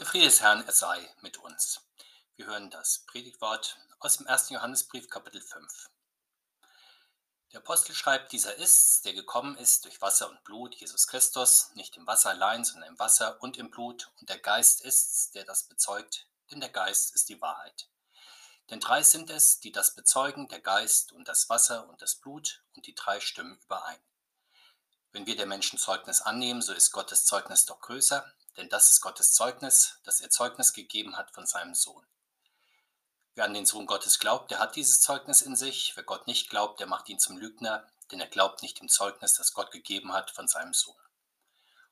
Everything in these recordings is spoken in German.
Der Friede des Herrn, er sei mit uns. Wir hören das Predigtwort aus dem 1. Johannesbrief, Kapitel 5. Der Apostel schreibt, dieser ist's, der gekommen ist durch Wasser und Blut, Jesus Christus, nicht im Wasser allein, sondern im Wasser und im Blut. Und der Geist ist's, der das bezeugt, denn der Geist ist die Wahrheit. Denn drei sind es, die das bezeugen, der Geist und das Wasser und das Blut, und die drei stimmen überein. Wenn wir der Menschen Zeugnis annehmen, so ist Gottes Zeugnis doch größer, denn das ist Gottes Zeugnis, dass er Zeugnis gegeben hat von seinem Sohn. Wer an den Sohn Gottes glaubt, der hat dieses Zeugnis in sich. Wer Gott nicht glaubt, der macht ihn zum Lügner, denn er glaubt nicht dem Zeugnis, das Gott gegeben hat von seinem Sohn.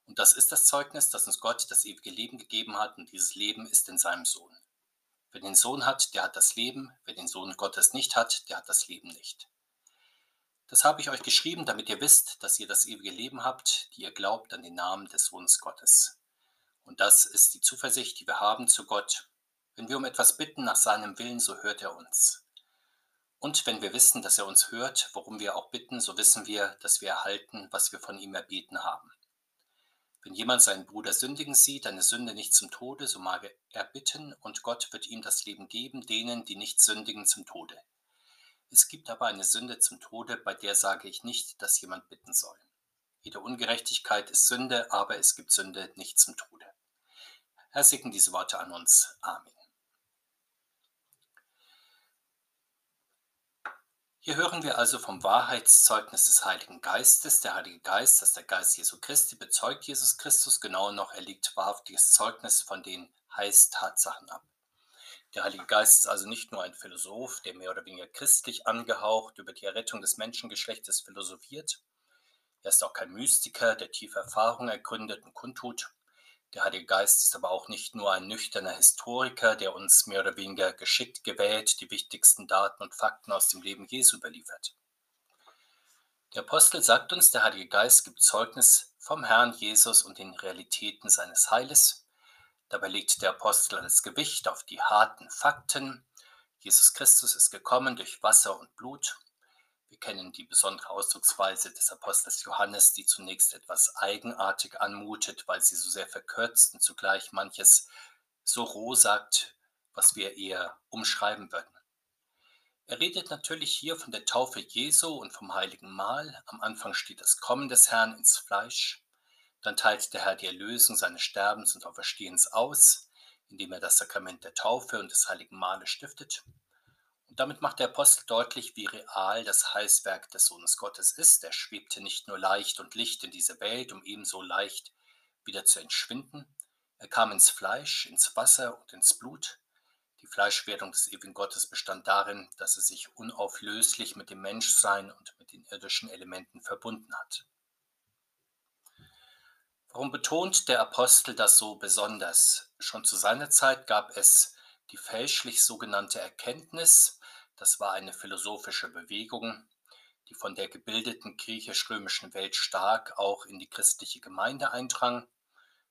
Und das ist das Zeugnis, dass uns Gott das ewige Leben gegeben hat, und dieses Leben ist in seinem Sohn. Wer den Sohn hat, der hat das Leben, wer den Sohn Gottes nicht hat, der hat das Leben nicht. Das habe ich euch geschrieben, damit ihr wisst, dass ihr das ewige Leben habt, die ihr glaubt an den Namen des Sohnes Gottes. Und das ist die Zuversicht, die wir haben zu Gott. Wenn wir um etwas bitten nach seinem Willen, so hört er uns. Und wenn wir wissen, dass er uns hört, worum wir auch bitten, so wissen wir, dass wir erhalten, was wir von ihm erbeten haben. Wenn jemand seinen Bruder sündigen sieht, eine Sünde nicht zum Tode, so mag er bitten, und Gott wird ihm das Leben geben, denen, die nicht sündigen, zum Tode. Es gibt aber eine Sünde zum Tode, bei der sage ich nicht, dass jemand bitten soll. Jede Ungerechtigkeit ist Sünde, aber es gibt Sünde nicht zum Tode. Herr, segne diese Worte an uns. Amen. Hier hören wir also vom Wahrheitszeugnis des Heiligen Geistes. Der Heilige Geist, das ist der Geist Jesu Christi, bezeugt Jesus Christus. Genauer noch, er legt wahrhaftiges Zeugnis von den Heilstatsachen ab. Der Heilige Geist ist also nicht nur ein Philosoph, der mehr oder weniger christlich angehaucht über die Errettung des Menschengeschlechtes philosophiert. Er ist auch kein Mystiker, der tiefe Erfahrungen ergründet und kundtut. Der Heilige Geist ist aber auch nicht nur ein nüchterner Historiker, der uns mehr oder weniger geschickt gewählt die wichtigsten Daten und Fakten aus dem Leben Jesu überliefert. Der Apostel sagt uns, der Heilige Geist gibt Zeugnis vom Herrn Jesus und den Realitäten seines Heiles. Dabei legt der Apostel das Gewicht auf die harten Fakten. Jesus Christus ist gekommen durch Wasser und Blut wir kennen die besondere Ausdrucksweise des Apostels Johannes, die zunächst etwas eigenartig anmutet, weil sie so sehr verkürzt und zugleich manches so roh sagt, was wir eher umschreiben würden. Er redet natürlich hier von der Taufe Jesu und vom heiligen Mahl. Am Anfang steht das Kommen des Herrn ins Fleisch. Dann teilt der Herr die Erlösung seines Sterbens und Auferstehens aus, indem er das Sakrament der Taufe und des heiligen Mahles stiftet. Damit macht der Apostel deutlich, wie real das Heilswerk des Sohnes Gottes ist. Er schwebte nicht nur leicht und licht in diese Welt, um ebenso leicht wieder zu entschwinden. Er kam ins Fleisch, ins Wasser und ins Blut. Die Fleischwerdung des ewigen Gottes bestand darin, dass er sich unauflöslich mit dem Menschsein und mit den irdischen Elementen verbunden hat. Warum betont der Apostel das so besonders? Schon zu seiner Zeit gab es die fälschlich sogenannte Erkenntnis, das war eine philosophische Bewegung, die von der gebildeten griechisch-römischen Welt stark auch in die christliche Gemeinde eindrang.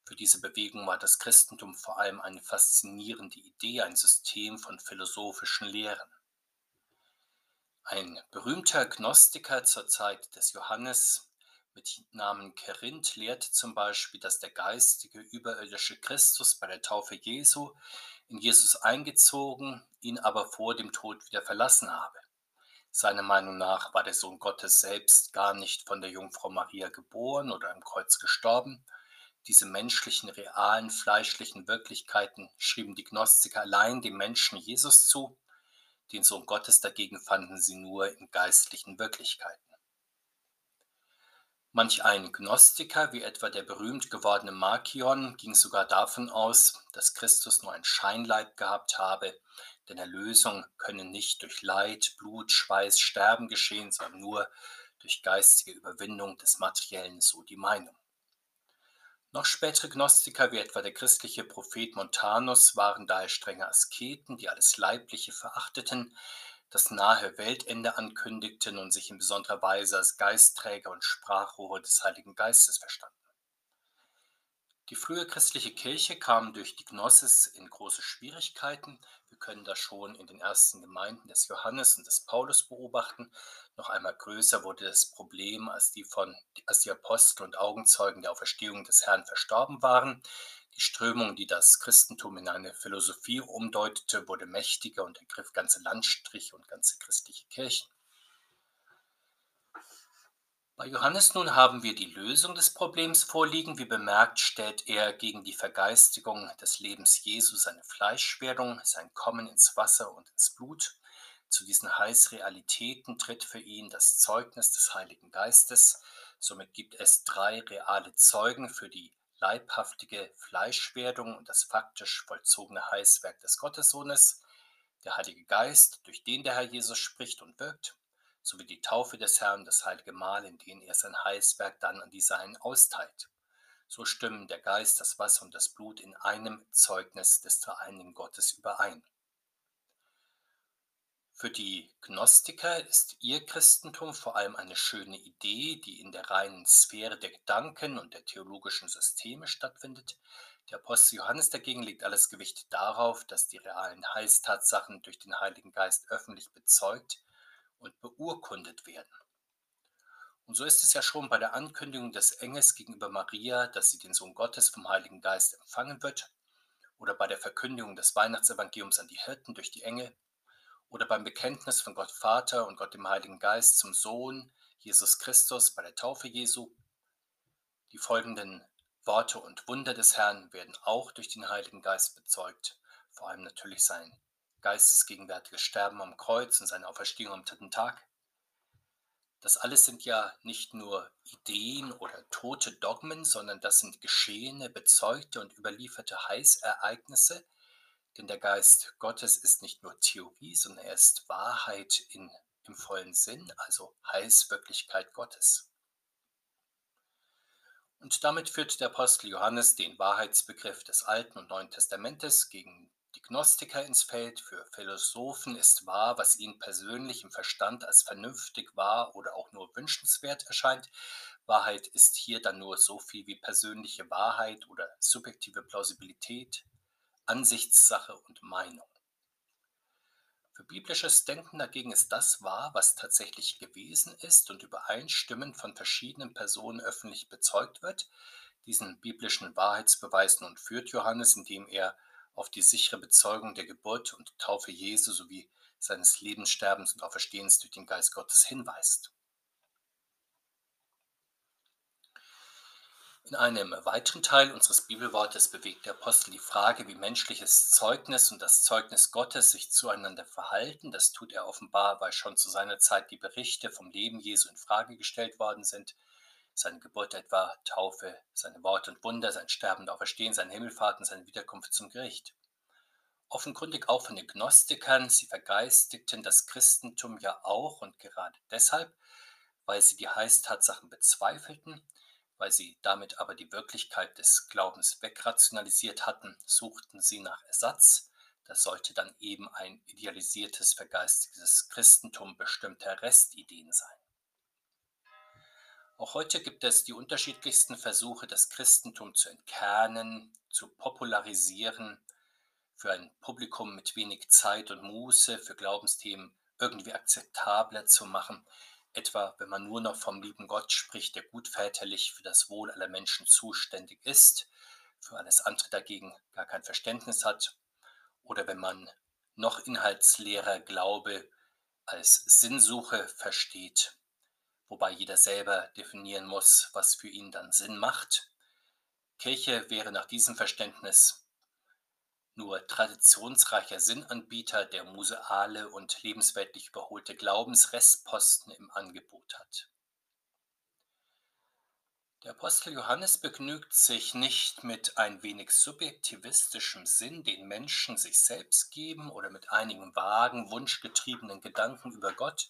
Für diese Bewegung war das Christentum vor allem eine faszinierende Idee, ein System von philosophischen Lehren. Ein berühmter Gnostiker zur Zeit des Johannes mit Namen Kerinth lehrte zum Beispiel, dass der geistige, überirdische Christus bei der Taufe Jesu in Jesus eingezogen, ihn aber vor dem Tod wieder verlassen habe. Seiner Meinung nach war der Sohn Gottes selbst gar nicht von der Jungfrau Maria geboren oder im Kreuz gestorben. Diese menschlichen, realen, fleischlichen Wirklichkeiten schrieben die Gnostiker allein dem Menschen Jesus zu, den Sohn Gottes dagegen fanden sie nur in geistlichen Wirklichkeiten. Manch ein Gnostiker, wie etwa der berühmt gewordene Markion, ging sogar davon aus, dass Christus nur ein Scheinleib gehabt habe, denn Erlösung könne nicht durch Leid, Blut, Schweiß, Sterben geschehen, sondern nur durch geistige Überwindung des Materiellen, so die Meinung. Noch spätere Gnostiker, wie etwa der christliche Prophet Montanus, waren daher strenge Asketen, die alles Leibliche verachteten, das nahe Weltende ankündigten und sich in besonderer Weise als Geistträger und Sprachrohre des Heiligen Geistes verstanden. Die frühe christliche Kirche kam durch die Gnosis in große Schwierigkeiten. Wir können das schon in den ersten Gemeinden des Johannes und des Paulus beobachten. Noch einmal größer wurde das Problem, als die, von, als die Apostel und Augenzeugen der Auferstehung des Herrn verstorben waren. Die Strömung, die das Christentum in eine Philosophie umdeutete, wurde mächtiger und ergriff ganze Landstriche und ganze christliche Kirchen. Bei Johannes nun haben wir die Lösung des Problems vorliegen. Wie bemerkt, stellt er gegen die Vergeistigung des Lebens Jesu seine Fleischwerdung, sein Kommen ins Wasser und ins Blut. Zu diesen Heißrealitäten tritt für ihn das Zeugnis des Heiligen Geistes. Somit gibt es drei reale Zeugen für die leibhaftige Fleischwerdung und das faktisch vollzogene Heißwerk des Gottessohnes, der Heilige Geist, durch den der Herr Jesus spricht und wirkt, sowie die Taufe des Herrn, das heilige Mahl, in dem er sein Heilswerk dann an die Seinen austeilt. So stimmen der Geist, das Wasser und das Blut in einem Zeugnis des dreieinigen Gottes überein. Für die Gnostiker ist ihr Christentum vor allem eine schöne Idee, die in der reinen Sphäre der Gedanken und der theologischen Systeme stattfindet. Der Apostel Johannes dagegen legt alles Gewicht darauf, dass die realen Heilstatsachen durch den Heiligen Geist öffentlich bezeugt und beurkundet werden. Und so ist es ja schon bei der Ankündigung des Engels gegenüber Maria, dass sie den Sohn Gottes vom Heiligen Geist empfangen wird, oder bei der Verkündigung des Weihnachtsevangeliums an die Hirten durch die Engel, oder beim Bekenntnis von Gott Vater und Gott dem Heiligen Geist zum Sohn Jesus Christus bei der Taufe Jesu. Die folgenden Worte und Wunder des Herrn werden auch durch den Heiligen Geist bezeugt, vor allem natürlich sein geistesgegenwärtiges Sterben am Kreuz und seine Auferstehung am dritten Tag. Das alles sind ja nicht nur Ideen oder tote Dogmen, sondern das sind geschehene, bezeugte und überlieferte Heißereignisse, denn der Geist Gottes ist nicht nur Theorie, sondern er ist Wahrheit in, im vollen Sinn, also Heilswirklichkeit Gottes. Und damit führt der Apostel Johannes den Wahrheitsbegriff des Alten und Neuen Testamentes gegen die Gnostiker ins Feld. Für Philosophen ist wahr, was ihnen persönlich im Verstand als vernünftig wahr oder auch nur wünschenswert erscheint. Wahrheit ist hier dann nur so viel wie persönliche Wahrheit oder subjektive Plausibilität, Ansichtssache und Meinung. Für biblisches Denken dagegen ist das wahr, was tatsächlich gewesen ist und übereinstimmend von verschiedenen Personen öffentlich bezeugt wird. Diesen biblischen Wahrheitsbeweis nun führt Johannes, indem er auf die sichere Bezeugung der Geburt und Taufe Jesu sowie seines Lebens, Sterbens und Auferstehens durch den Geist Gottes hinweist. In einem weiteren Teil unseres Bibelwortes bewegt der Apostel die Frage, wie menschliches Zeugnis und das Zeugnis Gottes sich zueinander verhalten. Das tut er offenbar, weil schon zu seiner Zeit die Berichte vom Leben Jesu in Frage gestellt worden sind. Seine Geburt etwa, Taufe, seine Worte und Wunder, sein Sterben und Auferstehen, seine Himmelfahrt und seine Wiederkunft zum Gericht. Offenkundig auch von den Gnostikern, sie vergeistigten das Christentum ja auch und gerade deshalb, weil sie die Heißtatsachen bezweifelten weil sie damit aber die Wirklichkeit des Glaubens wegrationalisiert hatten, suchten sie nach Ersatz. Das sollte dann eben ein idealisiertes, vergeistigtes Christentum bestimmter Restideen sein. Auch heute gibt es die unterschiedlichsten Versuche, das Christentum zu entkernen, zu popularisieren, für ein Publikum mit wenig Zeit und Muße für Glaubensthemen irgendwie akzeptabler zu machen etwa wenn man nur noch vom lieben Gott spricht, der gutväterlich für das Wohl aller Menschen zuständig ist, für alles andere dagegen gar kein Verständnis hat, oder wenn man noch inhaltsleerer Glaube als Sinnsuche versteht, wobei jeder selber definieren muss, was für ihn dann Sinn macht. Kirche wäre nach diesem Verständnis nur traditionsreicher Sinnanbieter, der museale und lebensweltlich überholte Glaubensrestposten im Angebot hat. Der Apostel Johannes begnügt sich nicht mit ein wenig subjektivistischem Sinn, den Menschen sich selbst geben oder mit einigen vagen, wunschgetriebenen Gedanken über Gott.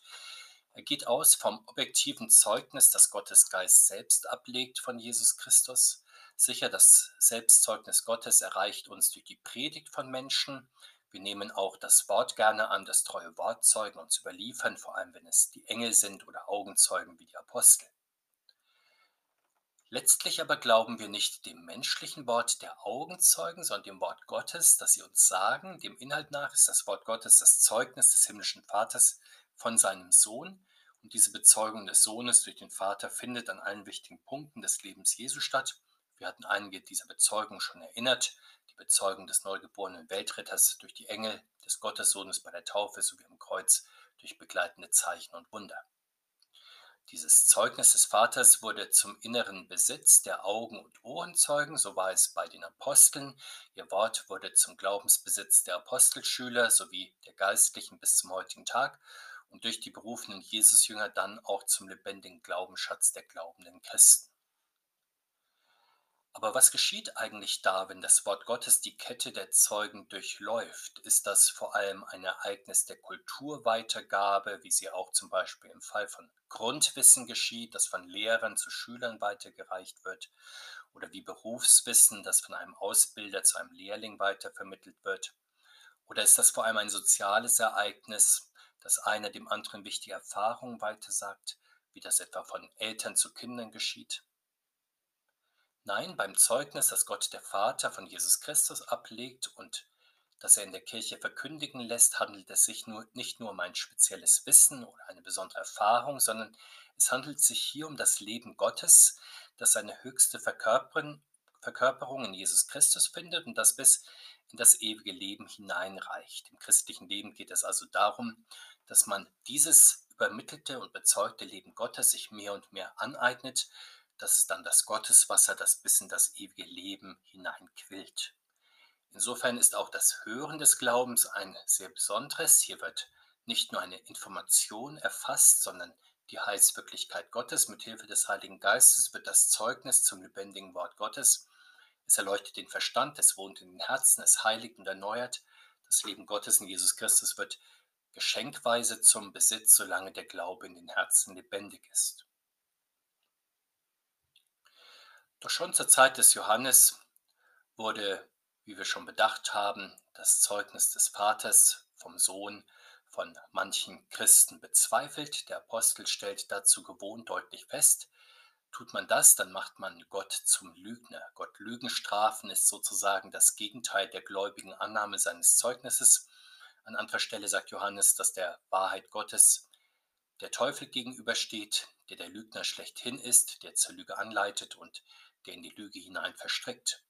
Er geht aus vom objektiven Zeugnis, das Gottes Geist selbst ablegt von Jesus Christus. Sicher, das Selbstzeugnis Gottes erreicht uns durch die Predigt von Menschen. Wir nehmen auch das Wort gerne an, das treue Wortzeugen uns überliefern, vor allem wenn es die Engel sind oder Augenzeugen wie die Apostel. Letztlich aber glauben wir nicht dem menschlichen Wort der Augenzeugen, sondern dem Wort Gottes, das sie uns sagen. Dem Inhalt nach ist das Wort Gottes das Zeugnis des himmlischen Vaters von seinem Sohn. Und diese Bezeugung des Sohnes durch den Vater findet an allen wichtigen Punkten des Lebens Jesu statt Wir hatten einige dieser Bezeugungen schon erinnert. Die Bezeugung des neugeborenen Weltretters durch die Engel, des Gottessohnes bei der Taufe sowie am Kreuz durch begleitende Zeichen und Wunder. Dieses Zeugnis des Vaters wurde zum inneren Besitz der Augen- und Ohrenzeugen, so war es bei den Aposteln. Ihr Wort wurde zum Glaubensbesitz der Apostelschüler sowie der Geistlichen bis zum heutigen Tag und durch die berufenen Jesusjünger dann auch zum lebendigen Glaubensschatz der glaubenden Christen. Aber was geschieht eigentlich da, wenn das Wort Gottes die Kette der Zeugen durchläuft? Ist das vor allem ein Ereignis der Kulturweitergabe, wie sie auch zum Beispiel im Fall von Grundwissen geschieht, das von Lehrern zu Schülern weitergereicht wird? Oder wie Berufswissen, das von einem Ausbilder zu einem Lehrling weitervermittelt wird? Oder ist das vor allem ein soziales Ereignis, dass einer dem anderen wichtige Erfahrungen weitersagt, wie das etwa von Eltern zu Kindern geschieht? Nein, beim Zeugnis, das Gott der Vater von Jesus Christus ablegt und das er in der Kirche verkündigen lässt, handelt es sich nur, nicht nur um ein spezielles Wissen oder eine besondere Erfahrung, sondern es handelt sich hier um das Leben Gottes, das seine höchste Verkörperung in Jesus Christus findet und das bis in das ewige Leben hineinreicht. Im christlichen Leben geht es also darum, dass man dieses übermittelte und bezeugte Leben Gottes sich mehr und mehr aneignet das ist dann das Gotteswasser, das bis in das ewige Leben hineinquillt. Insofern ist auch das Hören des Glaubens ein sehr besonderes. Hier wird nicht nur eine Information erfasst, sondern die Heilswirklichkeit Gottes. Mit Hilfe des Heiligen Geistes wird das Zeugnis zum lebendigen Wort Gottes. Es erleuchtet den Verstand, es wohnt in den Herzen, es heiligt und erneuert. Das Leben Gottes in Jesus Christus wird geschenkweise zum Besitz, solange der Glaube in den Herzen lebendig ist. Doch schon zur Zeit des Johannes wurde, wie wir schon bedacht haben, das Zeugnis des Vaters vom Sohn von manchen Christen bezweifelt. Der Apostel stellt dazu gewohnt deutlich fest, tut man das, dann macht man Gott zum Lügner. Gott Lügen strafen ist sozusagen das Gegenteil der gläubigen Annahme seines Zeugnisses. An anderer Stelle sagt Johannes, dass der Wahrheit Gottes der Teufel gegenübersteht, der der Lügner schlechthin ist, der zur Lüge anleitet und der in die Lüge hinein verstrickt.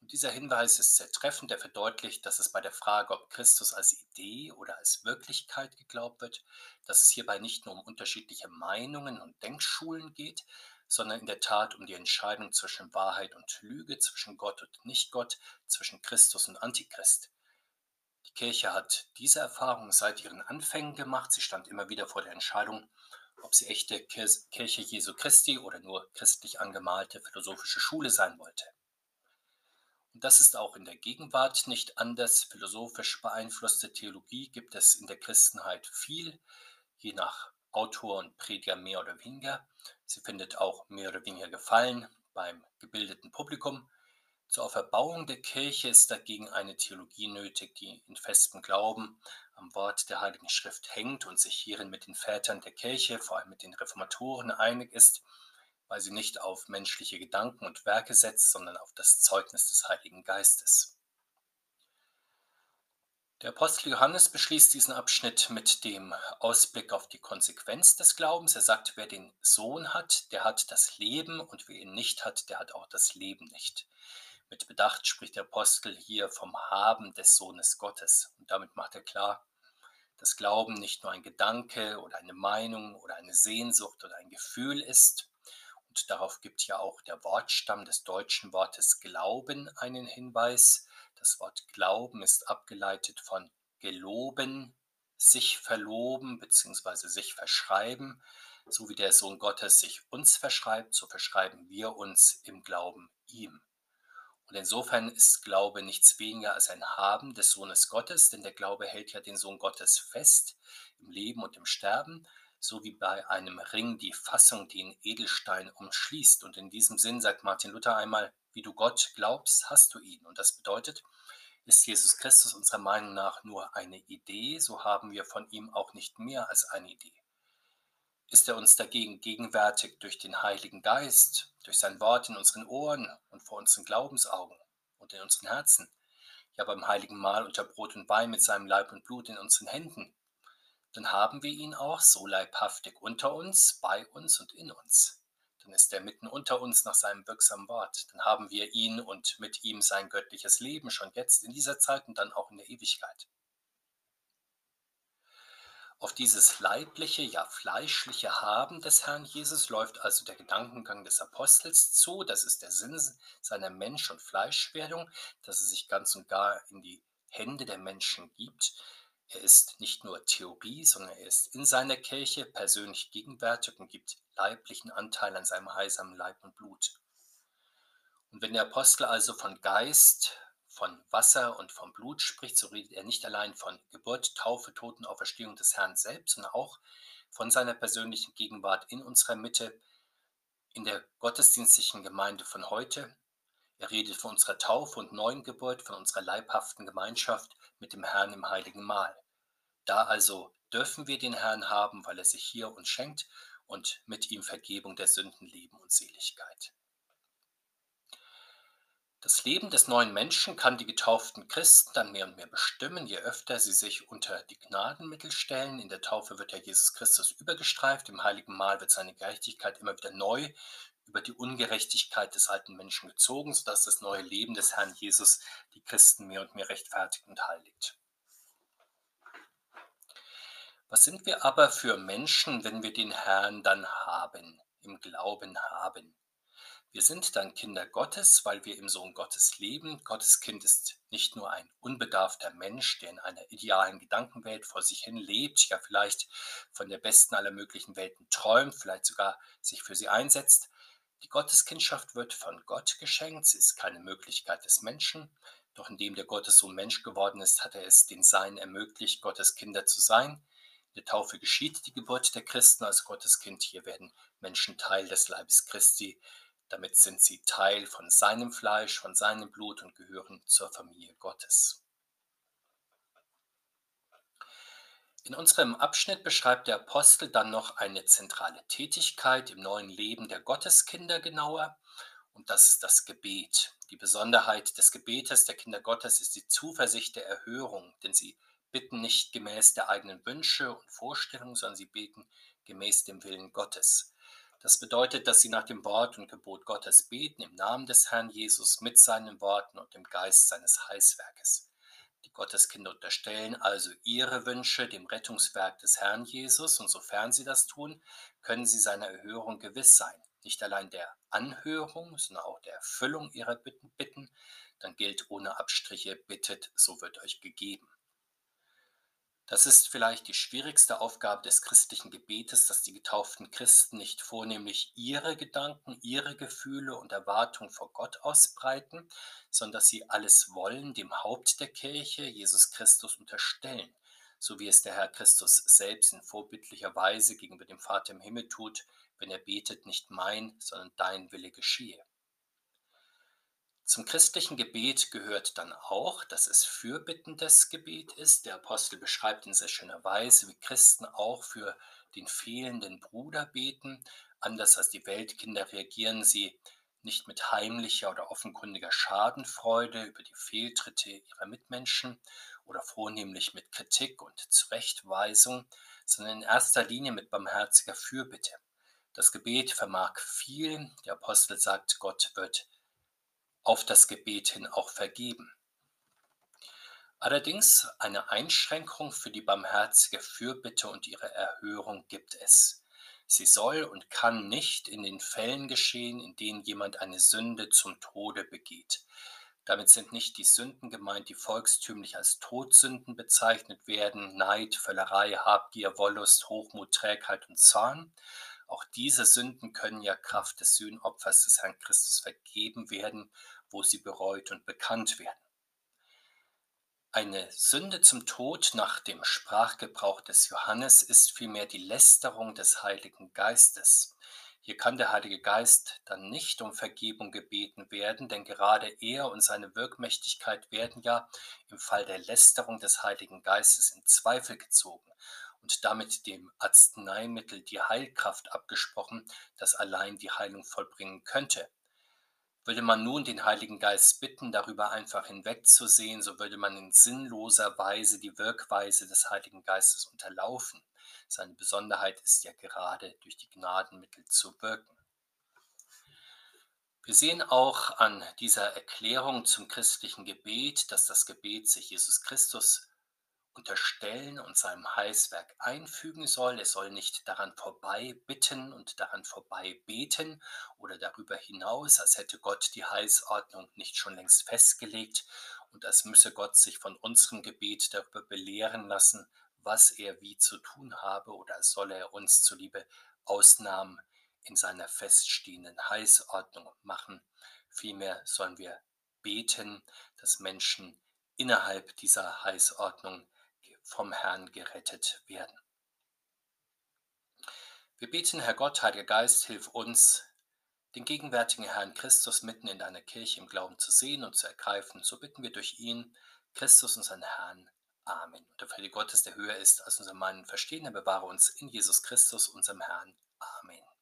Und dieser Hinweis ist sehr treffend, der verdeutlicht, dass es bei der Frage, ob Christus als Idee oder als Wirklichkeit geglaubt wird, dass es hierbei nicht nur um unterschiedliche Meinungen und Denkschulen geht, sondern in der Tat um die Entscheidung zwischen Wahrheit und Lüge, zwischen Gott und Nichtgott, zwischen Christus und Antichrist. Die Kirche hat diese Erfahrung seit ihren Anfängen gemacht. Sie stand immer wieder vor der Entscheidung, ob sie echte Kirche Jesu Christi oder nur christlich angemalte philosophische Schule sein wollte. Und das ist auch in der Gegenwart nicht anders. Philosophisch beeinflusste Theologie gibt es in der Christenheit viel, je nach Autor und Prediger mehr oder weniger. Sie findet auch mehr oder weniger Gefallen beim gebildeten Publikum. Zur Auferbauung der Kirche ist dagegen eine Theologie nötig, die in festem Glauben am Wort der Heiligen Schrift hängt und sich hierin mit den Vätern der Kirche, vor allem mit den Reformatoren, einig ist, weil sie nicht auf menschliche Gedanken und Werke setzt, sondern auf das Zeugnis des Heiligen Geistes. Der Apostel Johannes beschließt diesen Abschnitt mit dem Ausblick auf die Konsequenz des Glaubens. Er sagt, wer den Sohn hat, der hat das Leben und wer ihn nicht hat, der hat auch das Leben nicht. Mit Bedacht spricht der Apostel hier vom Haben des Sohnes Gottes. Und damit macht er klar, dass Glauben nicht nur ein Gedanke oder eine Meinung oder eine Sehnsucht oder ein Gefühl ist. Und darauf gibt ja auch der Wortstamm des deutschen Wortes Glauben einen Hinweis. Das Wort Glauben ist abgeleitet von geloben, sich verloben bzw. sich verschreiben. So wie der Sohn Gottes sich uns verschreibt, so verschreiben wir uns im Glauben ihm. Und insofern ist Glaube nichts weniger als ein Haben des Sohnes Gottes, denn der Glaube hält ja den Sohn Gottes fest im Leben und im Sterben, so wie bei einem Ring die Fassung den Edelstein umschließt. Und in diesem Sinn sagt Martin Luther einmal, wie du Gott glaubst, hast du ihn. Und das bedeutet, ist Jesus Christus unserer Meinung nach nur eine Idee, so haben wir von ihm auch nicht mehr als eine Idee. Ist er uns dagegen gegenwärtig durch den Heiligen Geist, durch sein Wort in unseren Ohren und vor unseren Glaubensaugen und in unseren Herzen, ja beim heiligen Mahl unter Brot und Wein mit seinem Leib und Blut in unseren Händen, dann haben wir ihn auch so leibhaftig unter uns, bei uns und in uns. dann ist er mitten unter uns nach seinem wirksamen Wort. Dann haben wir ihn und mit ihm sein göttliches Leben schon jetzt in dieser Zeit und dann auch in der Ewigkeit. Auf dieses leibliche, ja fleischliche Haben des Herrn Jesus läuft also der Gedankengang des Apostels zu. Das ist der Sinn seiner Mensch- und Fleischwerdung, dass er sich ganz und gar in die Hände der Menschen gibt. Er ist nicht nur Theorie, sondern er ist in seiner Kirche persönlich gegenwärtig und gibt leiblichen Anteil an seinem heilsamen Leib und Blut. Und wenn der Apostel also von Geist, von Wasser und vom Blut spricht, so redet er nicht allein von Geburt, Taufe, Totenauferstehung des Herrn selbst, sondern auch von seiner persönlichen Gegenwart in unserer Mitte, in der gottesdienstlichen Gemeinde von heute. Er redet von unserer Taufe und neuen Geburt, von unserer leibhaften Gemeinschaft mit dem Herrn im heiligen Mahl. Da also dürfen wir den Herrn haben, weil er sich hier uns schenkt und mit ihm Vergebung der Sünden, Leben und Seligkeit. Das Leben des neuen Menschen kann die getauften Christen dann mehr und mehr bestimmen, je öfter sie sich unter die Gnadenmittel stellen. In der Taufe wird ja Jesus Christus übergestreift, im heiligen Mahl wird seine Gerechtigkeit immer wieder neu über die Ungerechtigkeit des alten Menschen gezogen, sodass das neue Leben des Herrn Jesus die Christen mehr und mehr rechtfertigt und heiligt. Was sind wir aber für Menschen, wenn wir den Herrn dann haben, im Glauben haben? Wir sind dann Kinder Gottes, weil wir im Sohn Gottes leben. Gottes Kind ist nicht nur ein unbedarfter Mensch, der in einer idealen Gedankenwelt vor sich hin lebt, ja vielleicht von der besten aller möglichen Welten träumt, vielleicht sogar sich für sie einsetzt. Die Gotteskindschaft wird von Gott geschenkt, sie ist keine Möglichkeit des Menschen, doch indem der Gottessohn Mensch geworden ist, hat er es den Seinen ermöglicht, Gottes Kinder zu sein. In der Taufe geschieht die Geburt der Christen als Gotteskind. Hier werden Menschen Teil des Leibes Christi, damit sind sie Teil von seinem Fleisch, von seinem Blut und gehören zur Familie Gottes. In unserem Abschnitt beschreibt der Apostel dann noch eine zentrale Tätigkeit im neuen Leben der Gotteskinder genauer, und das ist das Gebet. Die Besonderheit des Gebetes der Kinder Gottes ist die Zuversicht der Erhörung, denn sie bitten nicht gemäß der eigenen Wünsche und Vorstellungen, sondern sie beten gemäß dem Willen Gottes. Das bedeutet, dass sie nach dem Wort und Gebot Gottes beten im Namen des Herrn Jesus mit seinen Worten und dem Geist seines Heißwerkes. Die Gotteskinder unterstellen also ihre Wünsche dem Rettungswerk des Herrn Jesus und sofern sie das tun, können sie seiner Erhörung gewiss sein. Nicht allein der Anhörung, sondern auch der Erfüllung ihrer Bitten, bitten. Dann gilt ohne Abstriche, bittet, so wird euch gegeben. Das ist vielleicht die schwierigste Aufgabe des christlichen Gebetes, dass die getauften Christen nicht vornehmlich ihre Gedanken, ihre Gefühle und Erwartungen vor Gott ausbreiten, sondern dass sie alles Wollen dem Haupt der Kirche, Jesus Christus, unterstellen, so wie es der Herr Christus selbst in vorbildlicher Weise gegenüber dem Vater im Himmel tut, wenn er betet, nicht mein, sondern dein Wille geschehe. Zum christlichen Gebet gehört dann auch, dass es fürbittendes Gebet ist. Der Apostel beschreibt in sehr schöner Weise, wie Christen auch für den fehlenden Bruder beten. Anders als die Weltkinder reagieren sie nicht mit heimlicher oder offenkundiger Schadenfreude über die Fehltritte ihrer Mitmenschen oder vornehmlich mit Kritik und Zurechtweisung, sondern in erster Linie mit barmherziger Fürbitte. Das Gebet vermag viel. Der Apostel sagt, Gott wird auf das Gebet hin auch vergeben. Allerdings eine Einschränkung für die barmherzige Fürbitte und ihre Erhörung gibt es. Sie soll und kann nicht in den Fällen geschehen, in denen jemand eine Sünde zum Tode begeht. Damit sind nicht die Sünden gemeint, die volkstümlich als Todsünden bezeichnet werden, Neid, Völlerei, Habgier, Wollust, Hochmut, Trägheit und Zorn, auch diese Sünden können ja Kraft des Sühnopfers des Herrn Christus vergeben werden, wo sie bereut und bekannt werden. Eine Sünde zum Tod nach dem Sprachgebrauch des Johannes ist vielmehr die Lästerung des Heiligen Geistes. Hier kann der Heilige Geist dann nicht um Vergebung gebeten werden, denn gerade er und seine Wirkmächtigkeit werden ja im Fall der Lästerung des Heiligen Geistes in Zweifel gezogen und damit dem Arzneimittel die Heilkraft abgesprochen, das allein die Heilung vollbringen könnte. Würde man nun den Heiligen Geist bitten, darüber einfach hinwegzusehen, so würde man in sinnloser Weise die Wirkweise des Heiligen Geistes unterlaufen. Seine Besonderheit ist ja gerade durch die Gnadenmittel zu wirken. Wir sehen auch an dieser Erklärung zum christlichen Gebet, dass das Gebet sich Jesus Christus unterstellen und seinem Heilswerk einfügen soll. Es soll nicht daran vorbei bitten und daran vorbei beten oder darüber hinaus, als hätte Gott die Heilsordnung nicht schon längst festgelegt und als müsse Gott sich von unserem Gebet darüber belehren lassen, was er wie zu tun habe oder solle er uns zuliebe Ausnahmen in seiner feststehenden Heilsordnung machen. Vielmehr sollen wir beten, dass Menschen innerhalb dieser Heilsordnung vom Herrn gerettet werden. Wir beten, Herr Gott, Heiliger Geist, hilf uns, den gegenwärtigen Herrn Christus mitten in deiner Kirche im Glauben zu sehen und zu ergreifen. So bitten wir durch ihn, Christus, unseren Herrn. Amen. Und der Friede Gottes, der höher ist als unser Mann, verstehen, er bewahre uns in Jesus Christus, unserem Herrn. Amen.